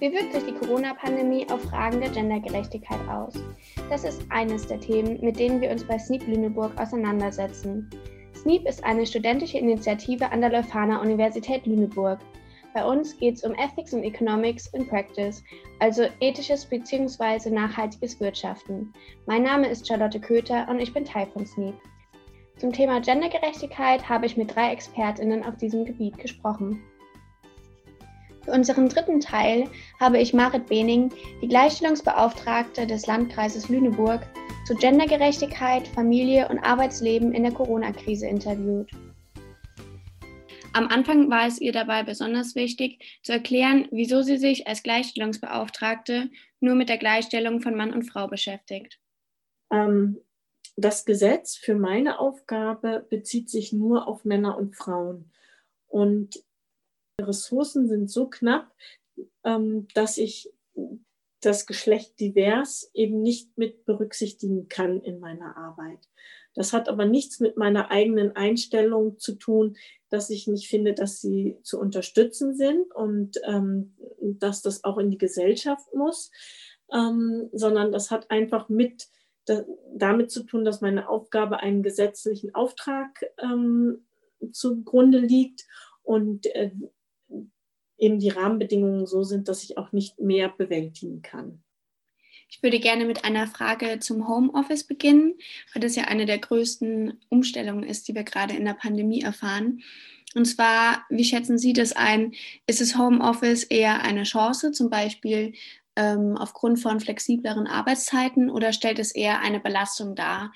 Wie wirkt sich die Corona-Pandemie auf Fragen der Gendergerechtigkeit aus? Das ist eines der Themen, mit denen wir uns bei SNEEP Lüneburg auseinandersetzen. SNEEP ist eine studentische Initiative an der Leuphana Universität Lüneburg. Bei uns geht es um Ethics und Economics in Practice, also ethisches bzw. nachhaltiges Wirtschaften. Mein Name ist Charlotte Köter und ich bin Teil von SNEEP. Zum Thema Gendergerechtigkeit habe ich mit drei Expertinnen auf diesem Gebiet gesprochen. Für unseren dritten Teil habe ich Marit Bening, die Gleichstellungsbeauftragte des Landkreises Lüneburg, zu Gendergerechtigkeit, Familie und Arbeitsleben in der Corona-Krise interviewt. Am Anfang war es ihr dabei besonders wichtig, zu erklären, wieso sie sich als Gleichstellungsbeauftragte nur mit der Gleichstellung von Mann und Frau beschäftigt. Ähm, das Gesetz für meine Aufgabe bezieht sich nur auf Männer und Frauen. Und Ressourcen sind so knapp, ähm, dass ich das Geschlecht divers eben nicht mit berücksichtigen kann in meiner Arbeit. Das hat aber nichts mit meiner eigenen Einstellung zu tun, dass ich nicht finde, dass sie zu unterstützen sind und ähm, dass das auch in die Gesellschaft muss, ähm, sondern das hat einfach mit da, damit zu tun, dass meine Aufgabe einen gesetzlichen Auftrag ähm, zugrunde liegt und äh, eben die Rahmenbedingungen so sind, dass ich auch nicht mehr bewältigen kann. Ich würde gerne mit einer Frage zum Homeoffice beginnen, weil das ja eine der größten Umstellungen ist, die wir gerade in der Pandemie erfahren. Und zwar, wie schätzen Sie das ein? Ist das Homeoffice eher eine Chance, zum Beispiel ähm, aufgrund von flexibleren Arbeitszeiten, oder stellt es eher eine Belastung dar,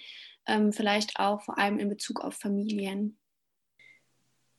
ähm, vielleicht auch vor allem in Bezug auf Familien?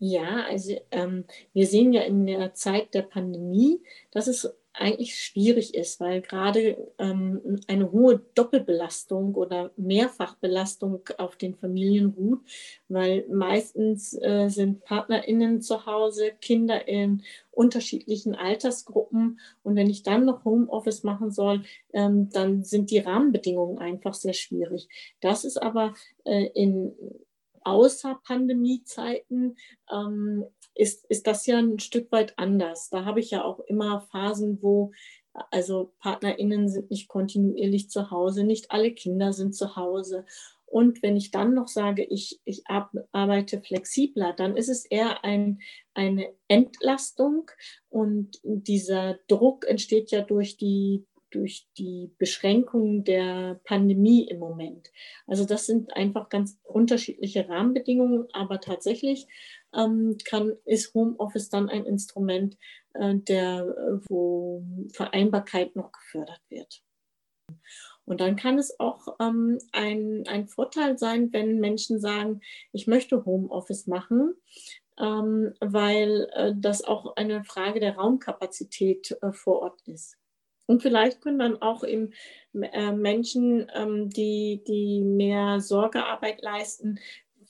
Ja, also ähm, wir sehen ja in der Zeit der Pandemie, dass es eigentlich schwierig ist, weil gerade ähm, eine hohe Doppelbelastung oder Mehrfachbelastung auf den Familien ruht, weil meistens äh, sind PartnerInnen zu Hause, Kinder in unterschiedlichen Altersgruppen und wenn ich dann noch Homeoffice machen soll, ähm, dann sind die Rahmenbedingungen einfach sehr schwierig. Das ist aber äh, in außer Pandemiezeiten ähm, ist, ist das ja ein Stück weit anders. Da habe ich ja auch immer Phasen, wo also PartnerInnen sind nicht kontinuierlich zu Hause, nicht alle Kinder sind zu Hause. Und wenn ich dann noch sage, ich, ich arbeite flexibler, dann ist es eher ein, eine Entlastung und dieser Druck entsteht ja durch die durch die Beschränkungen der Pandemie im Moment. Also das sind einfach ganz unterschiedliche Rahmenbedingungen, aber tatsächlich ähm, kann, ist Homeoffice dann ein Instrument, äh, der, wo Vereinbarkeit noch gefördert wird. Und dann kann es auch ähm, ein, ein Vorteil sein, wenn Menschen sagen, ich möchte Homeoffice machen, ähm, weil äh, das auch eine Frage der Raumkapazität äh, vor Ort ist. Und vielleicht können dann auch eben äh, Menschen, ähm, die, die mehr Sorgearbeit leisten,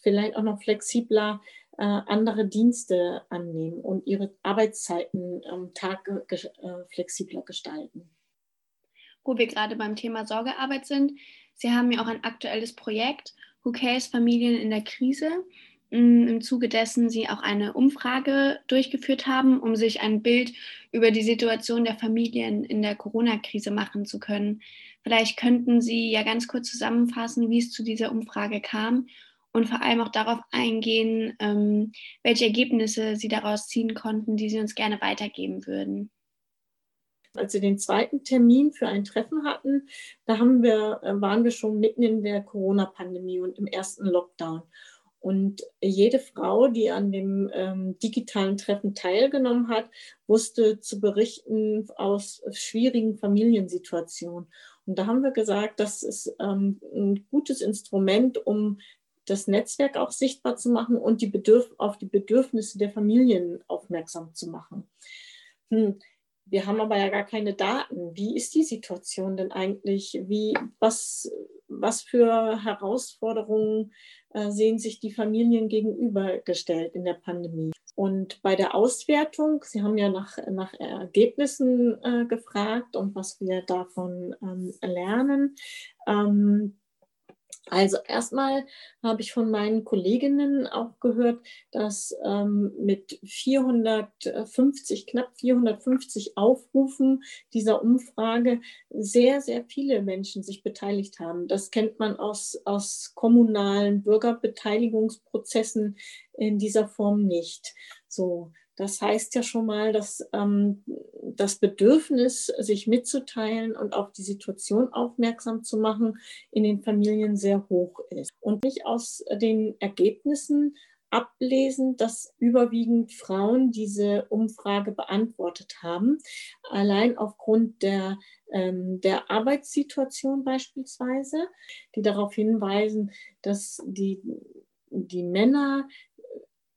vielleicht auch noch flexibler äh, andere Dienste annehmen und ihre Arbeitszeiten am Tag äh, flexibler gestalten. Wo wir gerade beim Thema Sorgearbeit sind, Sie haben ja auch ein aktuelles Projekt, Who Cares Familien in der Krise im Zuge dessen Sie auch eine Umfrage durchgeführt haben, um sich ein Bild über die Situation der Familien in der Corona-Krise machen zu können. Vielleicht könnten Sie ja ganz kurz zusammenfassen, wie es zu dieser Umfrage kam und vor allem auch darauf eingehen, ähm, welche Ergebnisse Sie daraus ziehen konnten, die Sie uns gerne weitergeben würden. Als wir den zweiten Termin für ein Treffen hatten, da wir, äh, waren wir schon mitten in der Corona-Pandemie und im ersten Lockdown. Und jede Frau, die an dem ähm, digitalen Treffen teilgenommen hat, wusste zu berichten aus schwierigen Familiensituationen. Und da haben wir gesagt, das ist ähm, ein gutes Instrument, um das Netzwerk auch sichtbar zu machen und die Bedürf auf die Bedürfnisse der Familien aufmerksam zu machen. Hm. Wir haben aber ja gar keine Daten. Wie ist die Situation denn eigentlich? Wie, was, was für Herausforderungen sehen sich die Familien gegenübergestellt in der Pandemie. Und bei der Auswertung, Sie haben ja nach, nach Ergebnissen äh, gefragt und was wir davon ähm, lernen. Ähm, Also erstmal habe ich von meinen Kolleginnen auch gehört, dass ähm, mit 450, knapp 450 Aufrufen dieser Umfrage sehr, sehr viele Menschen sich beteiligt haben. Das kennt man aus, aus kommunalen Bürgerbeteiligungsprozessen in dieser Form nicht. So, das heißt ja schon mal, dass ähm, das Bedürfnis, sich mitzuteilen und auf die Situation aufmerksam zu machen, in den Familien sehr hoch ist. Und nicht aus den Ergebnissen ablesen, dass überwiegend Frauen diese Umfrage beantwortet haben. Allein aufgrund der, ähm, der Arbeitssituation beispielsweise, die darauf hinweisen, dass die, die Männer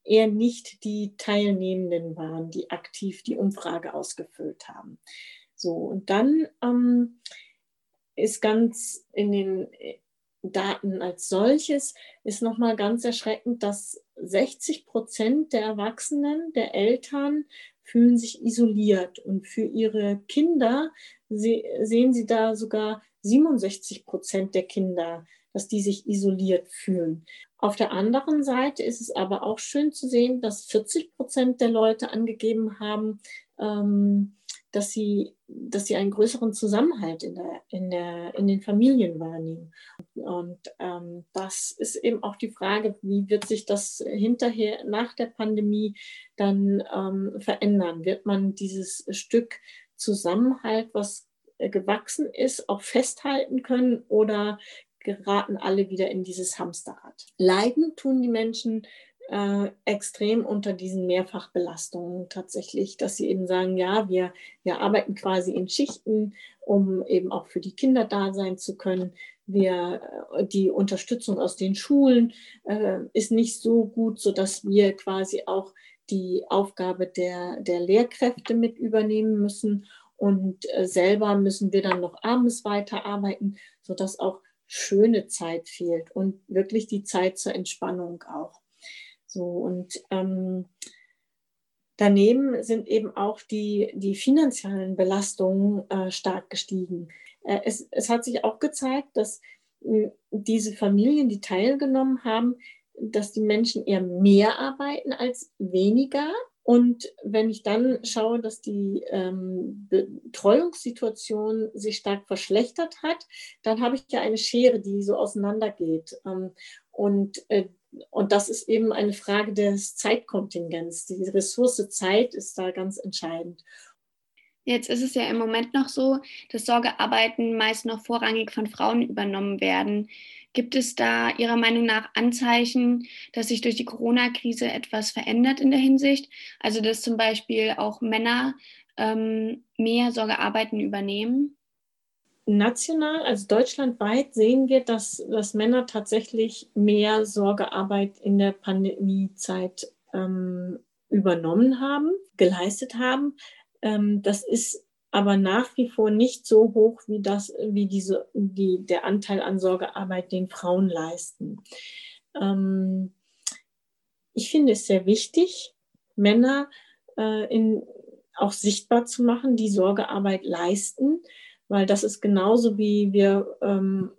eher nicht die Teilnehmenden waren, die aktiv die Umfrage ausgefüllt haben. So, und dann ähm, ist ganz in den äh, Daten als solches ist nochmal ganz erschreckend, dass 60 Prozent der Erwachsenen, der Eltern fühlen sich isoliert und für ihre Kinder sehen sie da sogar 67 Prozent der Kinder, dass die sich isoliert fühlen. Auf der anderen Seite ist es aber auch schön zu sehen, dass 40 Prozent der Leute angegeben haben, ähm, dass, sie, dass sie einen größeren Zusammenhalt in, der, in, der, in den Familien wahrnehmen. Und ähm, das ist eben auch die Frage, wie wird sich das hinterher nach der Pandemie dann ähm, verändern? Wird man dieses Stück Zusammenhalt, was gewachsen ist, auch festhalten können oder geraten alle wieder in dieses Hamsterrad. Leiden tun die Menschen äh, extrem unter diesen Mehrfachbelastungen tatsächlich, dass sie eben sagen, ja, wir, wir arbeiten quasi in Schichten, um eben auch für die Kinder da sein zu können. Wir, äh, die Unterstützung aus den Schulen äh, ist nicht so gut, sodass wir quasi auch die Aufgabe der, der Lehrkräfte mit übernehmen müssen. Und äh, selber müssen wir dann noch abends weiterarbeiten, sodass auch schöne Zeit fehlt und wirklich die Zeit zur Entspannung auch. So und ähm, daneben sind eben auch die, die finanziellen Belastungen äh, stark gestiegen. Äh, es, es hat sich auch gezeigt, dass äh, diese Familien, die teilgenommen haben, dass die Menschen eher mehr arbeiten als weniger und wenn ich dann schaue, dass die ähm, Betreuungssituation sich stark verschlechtert hat, dann habe ich ja eine Schere, die so auseinandergeht. Ähm, und, äh, und das ist eben eine Frage des Zeitkontingents. Die Ressource Zeit ist da ganz entscheidend. Jetzt ist es ja im Moment noch so, dass Sorgearbeiten meist noch vorrangig von Frauen übernommen werden. Gibt es da Ihrer Meinung nach Anzeichen, dass sich durch die Corona-Krise etwas verändert in der Hinsicht? Also dass zum Beispiel auch Männer ähm, mehr Sorgearbeiten übernehmen? National, also deutschlandweit, sehen wir, dass, dass Männer tatsächlich mehr Sorgearbeit in der Pandemiezeit ähm, übernommen haben, geleistet haben. Ähm, das ist aber nach wie vor nicht so hoch wie das, wie diese, die, der Anteil an Sorgearbeit, den Frauen leisten. Ähm, ich finde es sehr wichtig, Männer äh, in, auch sichtbar zu machen, die Sorgearbeit leisten, weil das ist genauso wie wir ähm,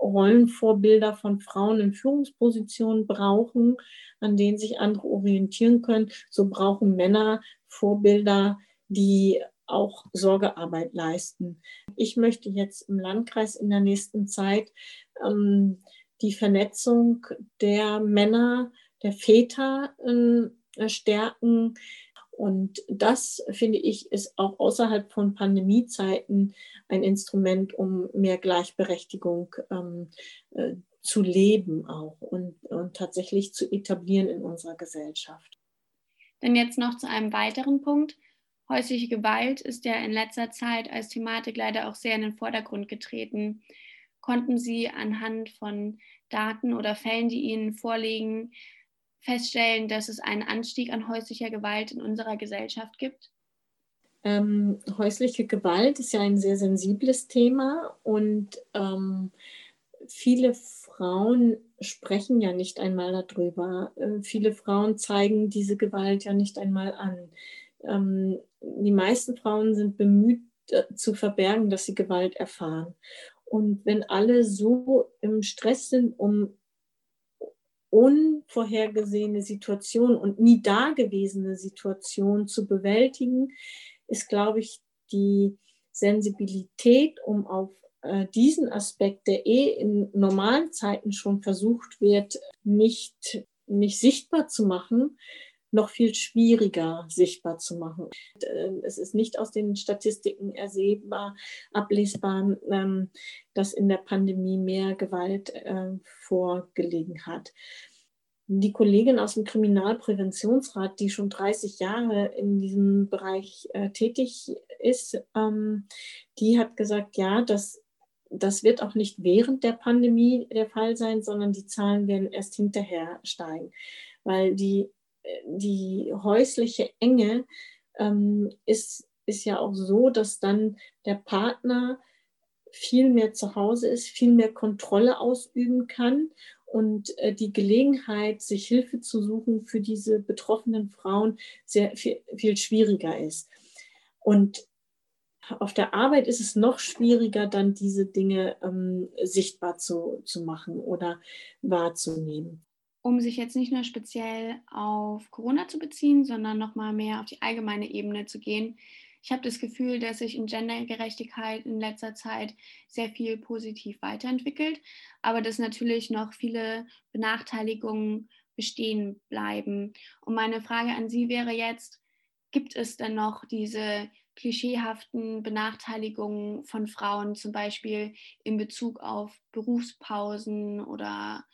Rollenvorbilder von Frauen in Führungspositionen brauchen, an denen sich andere orientieren können. So brauchen Männer Vorbilder, die auch Sorgearbeit leisten. Ich möchte jetzt im Landkreis in der nächsten Zeit ähm, die Vernetzung der Männer, der Väter äh, stärken. Und das, finde ich, ist auch außerhalb von Pandemiezeiten ein Instrument, um mehr Gleichberechtigung ähm, äh, zu leben auch und, und tatsächlich zu etablieren in unserer Gesellschaft. Dann jetzt noch zu einem weiteren Punkt. Häusliche Gewalt ist ja in letzter Zeit als Thematik leider auch sehr in den Vordergrund getreten. Konnten Sie anhand von Daten oder Fällen, die Ihnen vorliegen, feststellen, dass es einen Anstieg an häuslicher Gewalt in unserer Gesellschaft gibt? Ähm, häusliche Gewalt ist ja ein sehr sensibles Thema und ähm, viele Frauen sprechen ja nicht einmal darüber. Äh, viele Frauen zeigen diese Gewalt ja nicht einmal an. Ähm, die meisten Frauen sind bemüht äh, zu verbergen, dass sie Gewalt erfahren. Und wenn alle so im Stress sind, um unvorhergesehene Situationen und nie dagewesene Situationen zu bewältigen, ist, glaube ich, die Sensibilität, um auf äh, diesen Aspekt, der eh in normalen Zeiten schon versucht wird, nicht, nicht sichtbar zu machen, noch viel schwieriger sichtbar zu machen. Äh, es ist nicht aus den Statistiken ersehbar, ablesbar, ähm, dass in der Pandemie mehr Gewalt äh, vorgelegen hat. Die Kollegin aus dem Kriminalpräventionsrat, die schon 30 Jahre in diesem Bereich äh, tätig ist, ähm, die hat gesagt, ja, das, das wird auch nicht während der Pandemie der Fall sein, sondern die Zahlen werden erst hinterher steigen, weil die die häusliche Enge ähm, ist, ist ja auch so, dass dann der Partner viel mehr zu Hause ist, viel mehr Kontrolle ausüben kann und äh, die Gelegenheit, sich Hilfe zu suchen für diese betroffenen Frauen sehr viel, viel schwieriger ist. Und auf der Arbeit ist es noch schwieriger, dann diese Dinge ähm, sichtbar zu, zu machen oder wahrzunehmen um sich jetzt nicht nur speziell auf Corona zu beziehen, sondern nochmal mehr auf die allgemeine Ebene zu gehen. Ich habe das Gefühl, dass sich in Gendergerechtigkeit in letzter Zeit sehr viel positiv weiterentwickelt, aber dass natürlich noch viele Benachteiligungen bestehen bleiben. Und meine Frage an Sie wäre jetzt, gibt es denn noch diese klischeehaften Benachteiligungen von Frauen, zum Beispiel in Bezug auf Berufspausen oder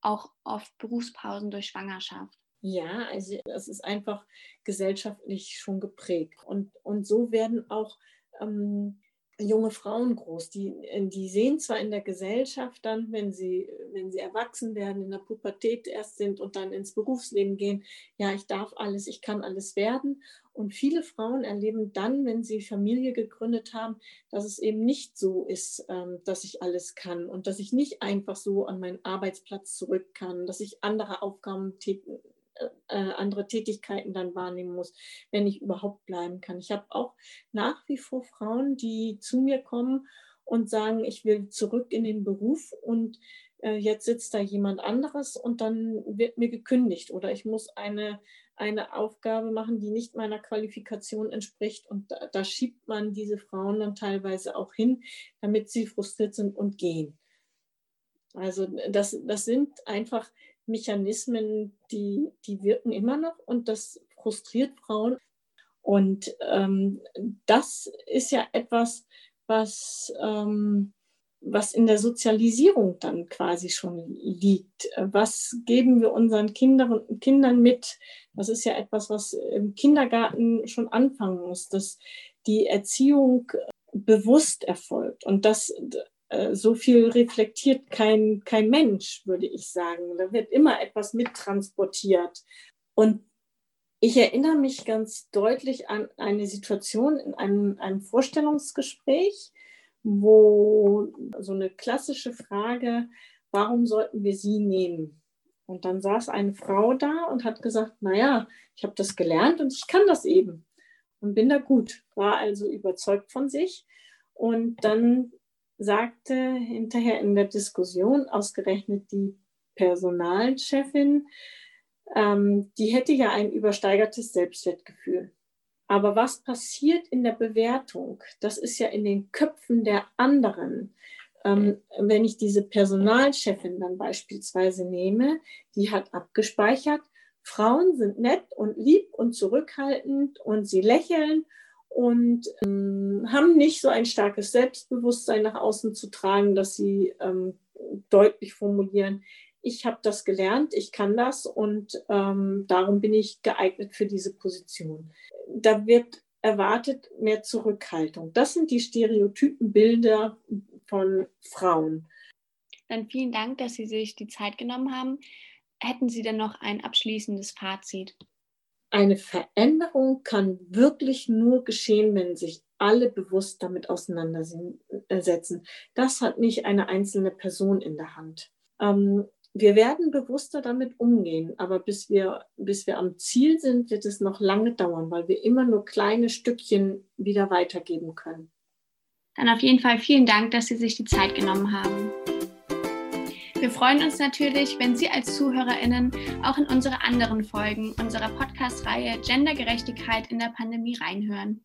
auch oft Berufspausen durch Schwangerschaft. Ja, also das ist einfach gesellschaftlich schon geprägt. Und, und so werden auch ähm, junge Frauen groß. Die, die sehen zwar in der Gesellschaft dann, wenn sie, wenn sie erwachsen werden, in der Pubertät erst sind und dann ins Berufsleben gehen, ja, ich darf alles, ich kann alles werden. Und viele Frauen erleben dann, wenn sie Familie gegründet haben, dass es eben nicht so ist, ähm, dass ich alles kann und dass ich nicht einfach so an meinen Arbeitsplatz zurück kann, dass ich andere Aufgaben äh, andere Tätigkeiten dann wahrnehmen muss, wenn ich überhaupt bleiben kann. Ich habe auch nach wie vor Frauen, die zu mir kommen und sagen, ich will zurück in den Beruf und äh, jetzt sitzt da jemand anderes und dann wird mir gekündigt oder ich muss eine, eine Aufgabe machen, die nicht meiner Qualifikation entspricht und da, da schiebt man diese Frauen dann teilweise auch hin, damit sie frustriert sind und gehen. Also das, das sind einfach Mechanismen, die, die wirken immer noch und das frustriert Frauen. Und ähm, das ist ja etwas, was, ähm, was in der Sozialisierung dann quasi schon liegt. Was geben wir unseren Kindern, Kindern mit? Das ist ja etwas, was im Kindergarten schon anfangen muss, dass die Erziehung bewusst erfolgt und dass äh, so viel reflektiert kein, kein Mensch, würde ich sagen. Da wird immer etwas mittransportiert. Und ich erinnere mich ganz deutlich an eine Situation in einem, einem Vorstellungsgespräch, wo so eine klassische Frage, warum sollten wir sie nehmen? Und dann saß eine Frau da und hat gesagt, naja, ich habe das gelernt und ich kann das eben und bin da gut, war also überzeugt von sich. Und dann sagte hinterher in der Diskussion ausgerechnet die Personalchefin, ähm, die hätte ja ein übersteigertes Selbstwertgefühl. Aber was passiert in der Bewertung? Das ist ja in den Köpfen der anderen. Ähm, wenn ich diese Personalchefin dann beispielsweise nehme, die hat abgespeichert, Frauen sind nett und lieb und zurückhaltend und sie lächeln und ähm, haben nicht so ein starkes Selbstbewusstsein nach außen zu tragen, dass sie ähm, deutlich formulieren, ich habe das gelernt, ich kann das und ähm, darum bin ich geeignet für diese Position. Da wird erwartet mehr Zurückhaltung. Das sind die stereotypen Bilder von Frauen. Dann vielen Dank, dass Sie sich die Zeit genommen haben. Hätten Sie denn noch ein abschließendes Fazit? eine Veränderung kann wirklich nur geschehen, wenn sich alle bewusst damit auseinandersetzen. Das hat nicht eine einzelne Person in der Hand. Ähm, wir werden bewusster damit umgehen, aber bis wir, bis wir am Ziel sind, wird es noch lange dauern, weil wir immer nur kleine Stückchen wieder weitergeben können. Dann auf jeden Fall vielen Dank, dass Sie sich die Zeit genommen haben. Wir freuen uns natürlich, wenn Sie als ZuhörerInnen auch in unsere anderen Folgen unserer Podcast-Reihe Gendergerechtigkeit in der Pandemie reinhören.